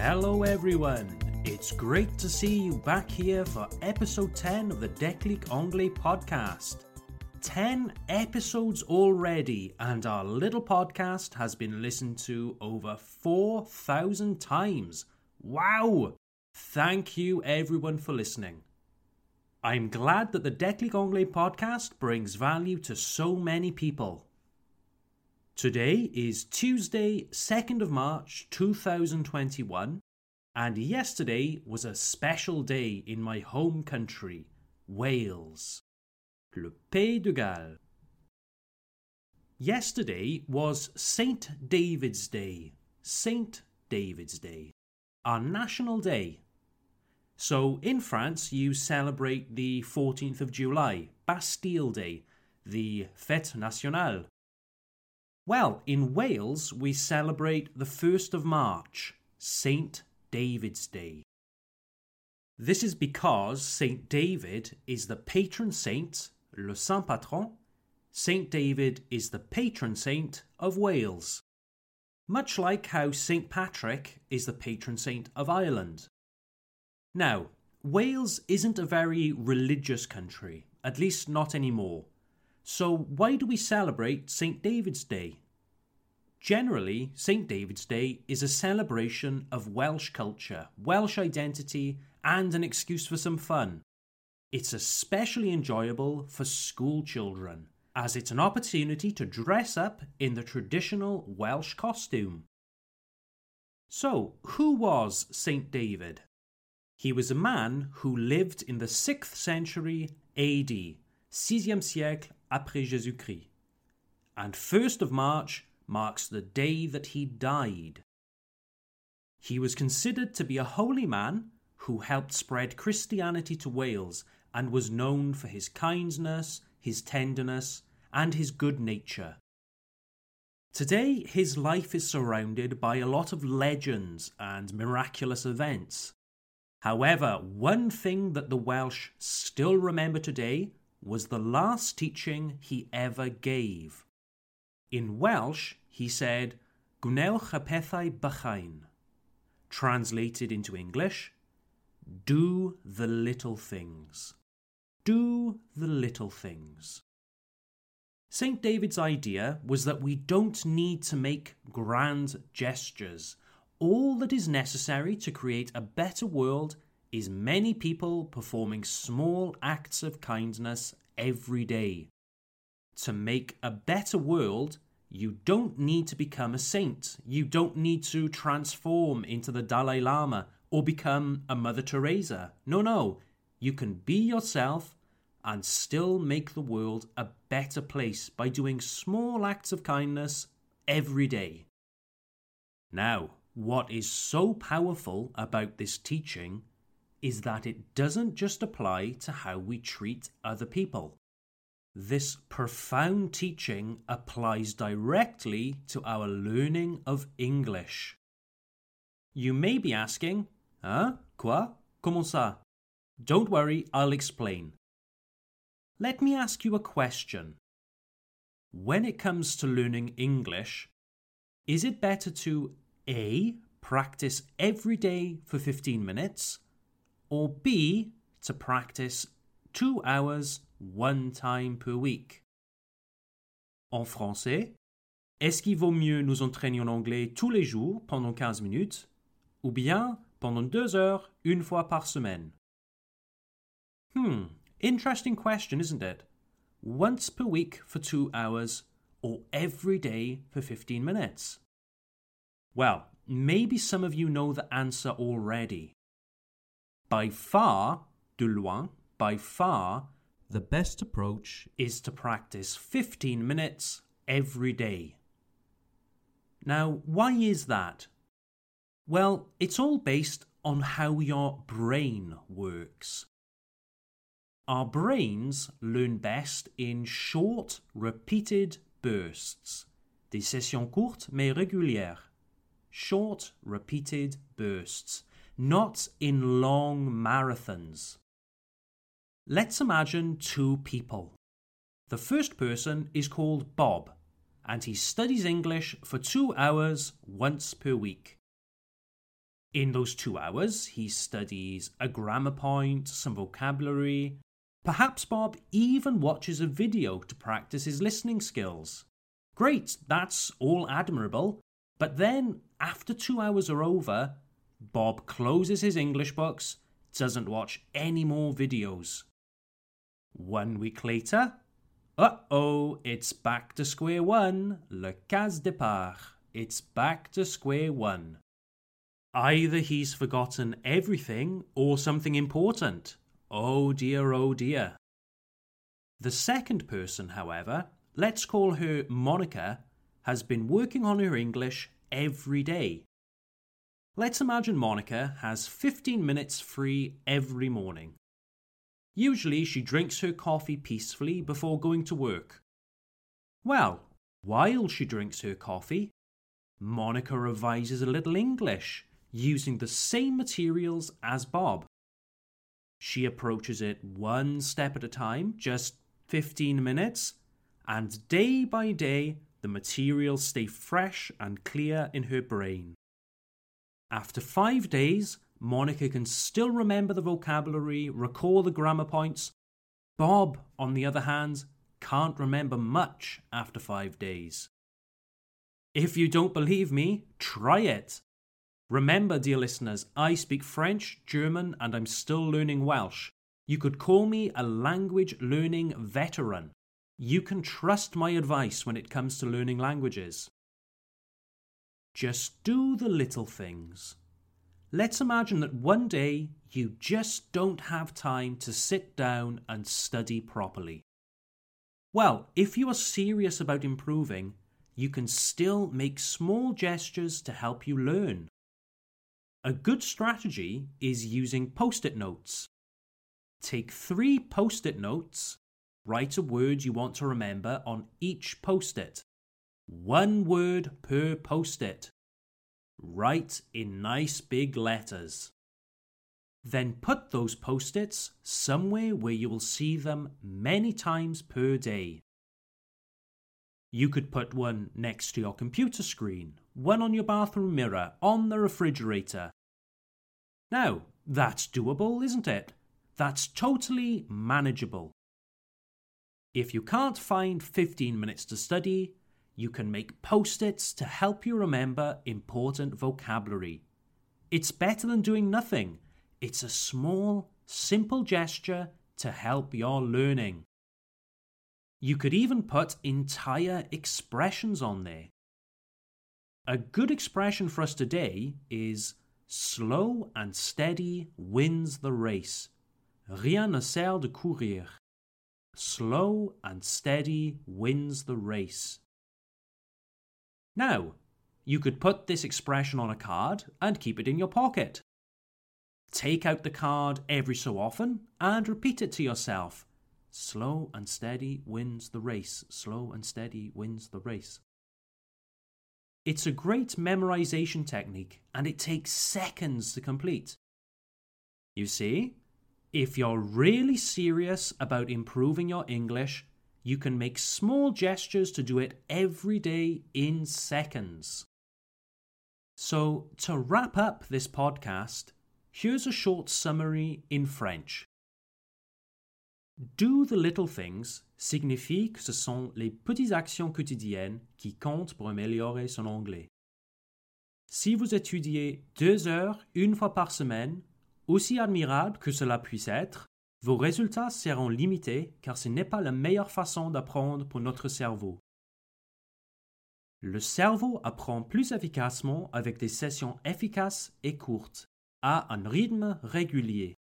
Hello, everyone. It's great to see you back here for episode 10 of the Declic Anglais podcast. 10 episodes already, and our little podcast has been listened to over 4,000 times. Wow! Thank you, everyone, for listening. I'm glad that the Declic Anglais podcast brings value to so many people. Today is Tuesday, 2nd of March 2021, and yesterday was a special day in my home country, Wales. Le Pays de Galles. Yesterday was St. David's Day. St. David's Day. Our national day. So in France, you celebrate the 14th of July, Bastille Day, the Fête Nationale. Well, in Wales, we celebrate the 1st of March, St. David's Day. This is because St. David is the patron saint, le Saint Patron. St. David is the patron saint of Wales. Much like how St. Patrick is the patron saint of Ireland. Now, Wales isn't a very religious country, at least not anymore. So, why do we celebrate St. David's Day? Generally, St. David's Day is a celebration of Welsh culture, Welsh identity, and an excuse for some fun. It's especially enjoyable for school children, as it's an opportunity to dress up in the traditional Welsh costume. So, who was St. David? He was a man who lived in the 6th century AD, 6e siècle après Jésus-Christ. And 1st of March marks the day that he died. He was considered to be a holy man who helped spread Christianity to Wales and was known for his kindness, his tenderness, and his good nature. Today, his life is surrounded by a lot of legends and miraculous events. However, one thing that the Welsh still remember today was the last teaching he ever gave. In Welsh, he said, Gwnewch y pethau bychain. Translated into English, do the little things. Do the little things. St. David's idea was that we don't need to make grand gestures all that is necessary to create a better world is many people performing small acts of kindness every day. To make a better world, you don't need to become a saint. You don't need to transform into the Dalai Lama or become a Mother Teresa. No, no. You can be yourself and still make the world a better place by doing small acts of kindness every day. Now, what is so powerful about this teaching is that it doesn't just apply to how we treat other people. This profound teaching applies directly to our learning of English. You may be asking, Hein? Quoi? Comment ça? Don't worry, I'll explain. Let me ask you a question. When it comes to learning English, is it better to a. Practice every day for 15 minutes, or B. To practice two hours one time per week. En français, est-ce qu'il vaut mieux nous entraîner en anglais tous les jours pendant 15 minutes, ou bien pendant deux heures une fois par semaine? Hmm, interesting question, isn't it? Once per week for two hours, or every day for 15 minutes? Well, maybe some of you know the answer already. By far, de loin, by far, the best approach is to practice 15 minutes every day. Now, why is that? Well, it's all based on how your brain works. Our brains learn best in short, repeated bursts, des sessions courtes mais régulières short, repeated bursts, not in long marathons. Let's imagine two people. The first person is called Bob, and he studies English for two hours once per week. In those two hours, he studies a grammar point, some vocabulary. Perhaps Bob even watches a video to practice his listening skills. Great, that's all admirable. But then, after two hours are over, Bob closes his English books, doesn't watch any more videos. One week later, uh oh, it's back to square one. Le case départ. It's back to square one. Either he's forgotten everything or something important. Oh dear, oh dear. The second person, however, let's call her Monica, has been working on her English every day. Let's imagine Monica has 15 minutes free every morning. Usually she drinks her coffee peacefully before going to work. Well, while she drinks her coffee, Monica revises a little English using the same materials as Bob. She approaches it one step at a time, just 15 minutes, and day by day the materials stay fresh and clear in her brain. After five days, Monica can still remember the vocabulary, recall the grammar points. Bob, on the other hand, can't remember much after five days. If you don't believe me, try it. Remember, dear listeners, I speak French, German, and I'm still learning Welsh. You could call me a language learning veteran. You can trust my advice when it comes to learning languages. Just do the little things. Let's imagine that one day you just don't have time to sit down and study properly. Well, if you are serious about improving, you can still make small gestures to help you learn. A good strategy is using post it notes. Take three post it notes Write a word you want to remember on each post it. One word per post it. Write in nice big letters. Then put those post its somewhere where you will see them many times per day. You could put one next to your computer screen, one on your bathroom mirror, on the refrigerator. Now, that's doable, isn't it? That's totally manageable. If you can't find 15 minutes to study, you can make post its to help you remember important vocabulary. It's better than doing nothing. It's a small, simple gesture to help your learning. You could even put entire expressions on there. A good expression for us today is slow and steady wins the race. Rien ne sert de courir slow and steady wins the race. Now, you could put this expression on a card and keep it in your pocket. Take out the card every so often and repeat it to yourself. Slow and steady wins the race. Slow and steady wins the race. It's a great memorization technique and it takes seconds to complete. You see, if you're really serious about improving your English, you can make small gestures to do it every day in seconds. So, to wrap up this podcast, here's a short summary in French. Do the little things signifie que ce sont les petites actions quotidiennes qui comptent pour améliorer son anglais. Si vous étudiez deux heures une fois par semaine, Aussi admirable que cela puisse être, vos résultats seront limités car ce n'est pas la meilleure façon d'apprendre pour notre cerveau. Le cerveau apprend plus efficacement avec des sessions efficaces et courtes, à un rythme régulier.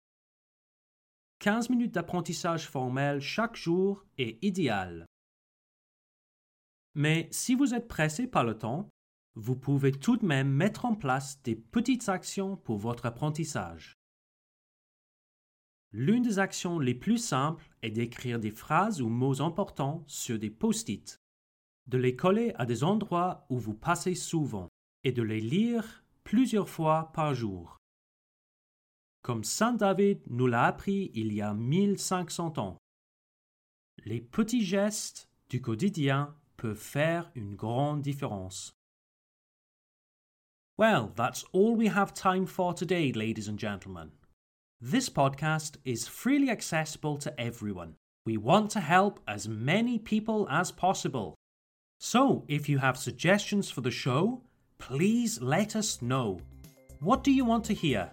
15 minutes d'apprentissage formel chaque jour est idéal. Mais si vous êtes pressé par le temps, vous pouvez tout de même mettre en place des petites actions pour votre apprentissage. L'une des actions les plus simples est d'écrire des phrases ou mots importants sur des post-it, de les coller à des endroits où vous passez souvent et de les lire plusieurs fois par jour. Comme Saint David nous l'a appris il y a 1500 ans. Les petits gestes du quotidien peuvent faire une grande différence. Well, that's all we have time for today, ladies and gentlemen. This podcast is freely accessible to everyone. We want to help as many people as possible. So, if you have suggestions for the show, please let us know. What do you want to hear?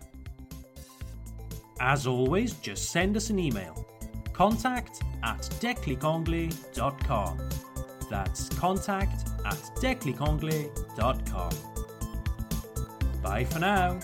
As always, just send us an email. Contact at declicanglais.com. That's contact at declicanglais.com. Bye for now.